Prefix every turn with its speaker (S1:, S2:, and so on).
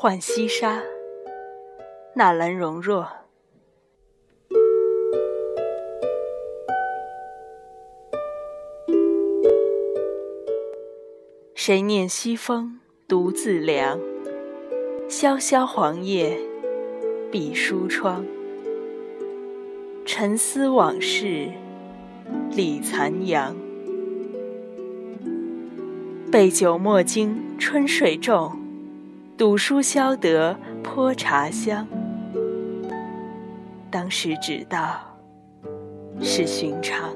S1: 浣溪沙，纳兰容若。谁念西风独自凉？萧萧黄叶闭疏窗。沉思往事立残阳。备酒莫惊春水重，赌书消得泼茶香。当时只道是寻常。